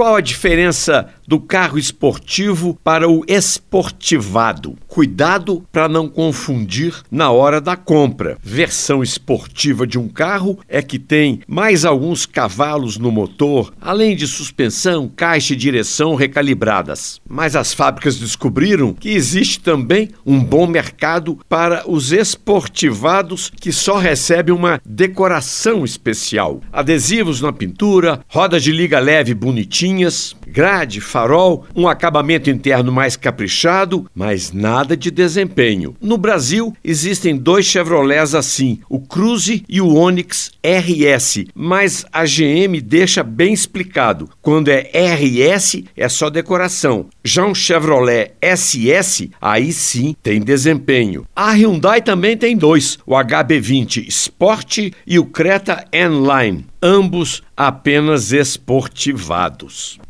Qual a diferença do carro esportivo para o esportivado? Cuidado para não confundir na hora da compra. Versão esportiva de um carro é que tem mais alguns cavalos no motor, além de suspensão, caixa e direção recalibradas. Mas as fábricas descobriram que existe também um bom mercado para os esportivados que só recebem uma decoração especial. Adesivos na pintura, rodas de liga leve bonitinhas, grade, farol, um acabamento interno mais caprichado, mas nada de desempenho. No Brasil, existem dois Chevrolets assim, o Cruze e o Onix RS, mas a GM deixa bem explicado. Quando é RS, é só decoração. Já um Chevrolet SS, aí sim tem desempenho. A Hyundai também tem dois, o HB20 Sport e o Creta N-Line, ambos apenas esportivados.